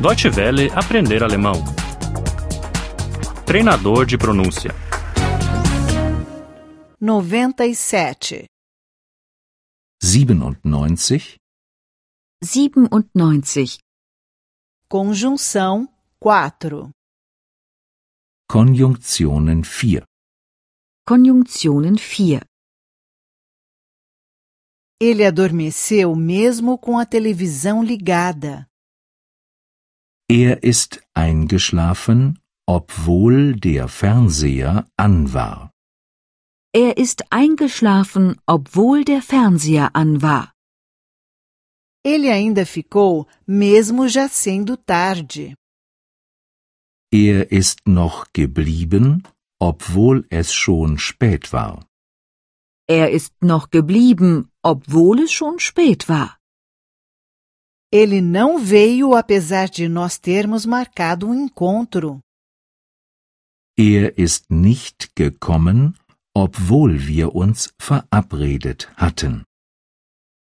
Deutsche Welle aprender alemão. Treinador de pronúncia. 97. 97, 97. Conjunção 4. Konjunktionen 4. Konjunktionen 4. Ele adormeceu mesmo com a televisão ligada. Er ist eingeschlafen, obwohl der Fernseher an war. Er ist eingeschlafen, obwohl der Fernseher an war. Ele ainda ficou mesmo já sendo tarde. Er ist noch geblieben, obwohl es schon spät war. Er ist noch geblieben, obwohl es schon spät war. Ele não veio apesar de nós termos marcado um encontro. Er ist nicht gekommen, obwohl wir uns verabredet hatten.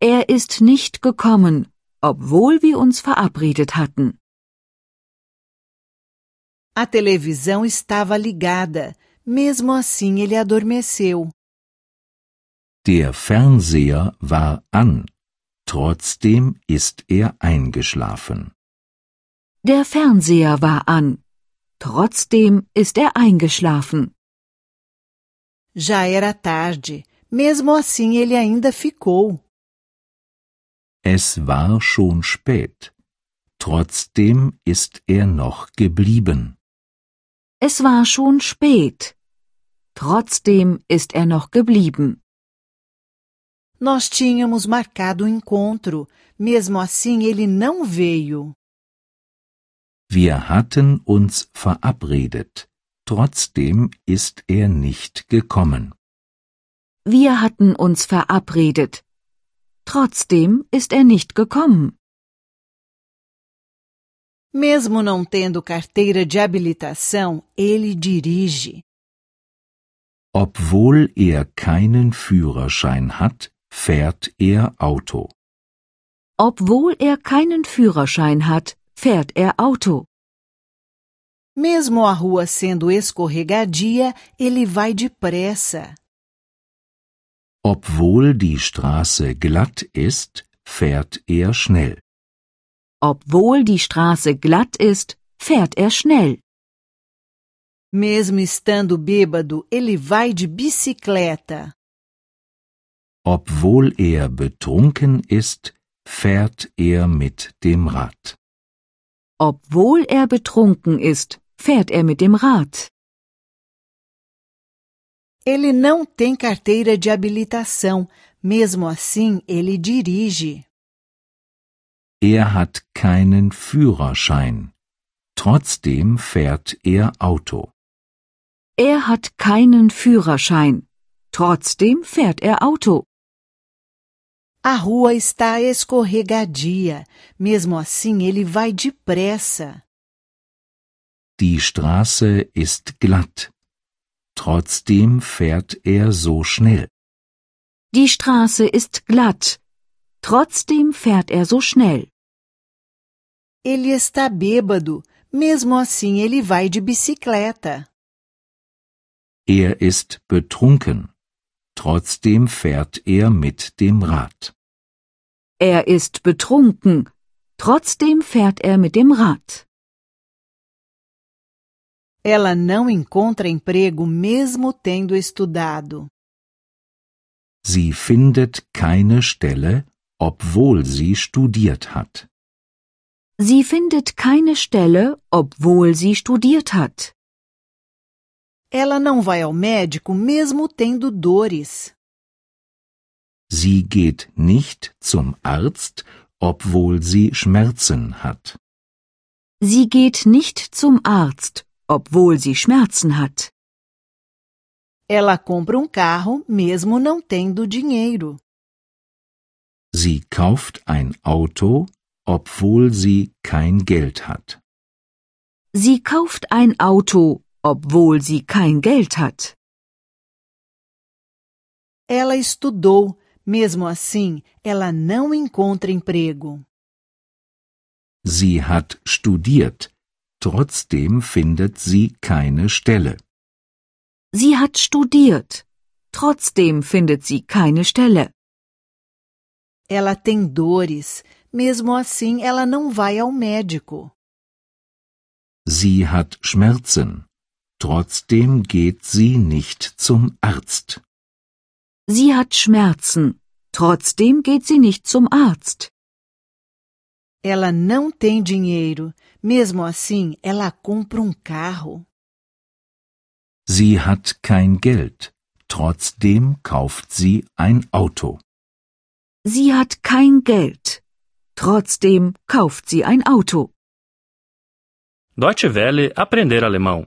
Er ist nicht gekommen, obwohl wir uns verabredet hatten. A televisão estava ligada. Mesmo assim, ele adormeceu. Der Fernseher war an. Trotzdem ist er eingeschlafen. Der Fernseher war an. Trotzdem ist er eingeschlafen. Já era tarde. Mesmo assim, ele ainda ficou. Es war schon spät. Trotzdem ist er noch geblieben. Es war schon spät. Trotzdem ist er noch geblieben. Nós tínhamos marcado o encontro. Mesmo assim, ele não veio. Wir hatten uns verabredet. Trotzdem ist er nicht gekommen. Wir hatten uns verabredet. Trotzdem ist er nicht gekommen. Mesmo não tendo carteira de habilitação, ele dirige. Obwohl er keinen Führerschein hat, fährt er Auto. Obwohl er keinen Führerschein hat, fährt er Auto. Mesmo a rua sendo escorregadia, ele vai depressa. Obwohl die Straße glatt ist, fährt er schnell. Obwohl die Straße glatt ist, fährt er schnell. Mesmo estando bêbado, ele vai de bicicleta. Obwohl er betrunken ist, fährt er mit dem Rad. Obwohl er betrunken ist, fährt er mit dem Rad. Ele não tem carteira de habilitação. Mesmo assim, ele dirige. Er hat keinen Führerschein. Trotzdem fährt er Auto. Er hat keinen Führerschein. Trotzdem fährt er Auto. A rua está escorregadia. Mesmo assim, ele vai depressa. Die Straße ist glatt. Trotzdem fährt er so schnell. Die Straße ist glatt. Trotzdem fährt er so schnell. Ele está bêbado. Mesmo assim, ele vai de bicicleta. Er ist betrunken. Trotzdem fährt er mit dem Rad. Er ist betrunken. Trotzdem fährt er mit dem Rad. Ela não encontra emprego mesmo tendo estudado. Sie findet keine Stelle, obwohl sie studiert hat. Sie findet keine Stelle, obwohl sie studiert hat. Ela não vai ao médico mesmo tendo dores. Sie geht nicht zum Arzt, obwohl sie Schmerzen hat. Sie geht nicht zum Arzt, obwohl sie Schmerzen hat. Ela compra um carro mesmo não tendo dinheiro. Sie kauft ein Auto, obwohl sie kein Geld hat. Sie kauft ein Auto, obwohl sie kein Geld hat. Ela estudou, mesmo assim, ela não encontra emprego. Sie hat studiert. Trotzdem findet sie keine Stelle. Sie hat studiert. Trotzdem findet sie keine Stelle. Ela tem dores, mesmo assim ela não vai ao médico. Sie hat Schmerzen. Trotzdem geht sie nicht zum Arzt. Sie hat Schmerzen. Trotzdem geht sie nicht zum Arzt. Ela não tem dinheiro, mesmo assim ela compra um carro. Sie hat kein Geld. Trotzdem kauft sie ein Auto. Sie hat kein Geld. Trotzdem kauft sie ein Auto. Deutsche Welle aprender alemão.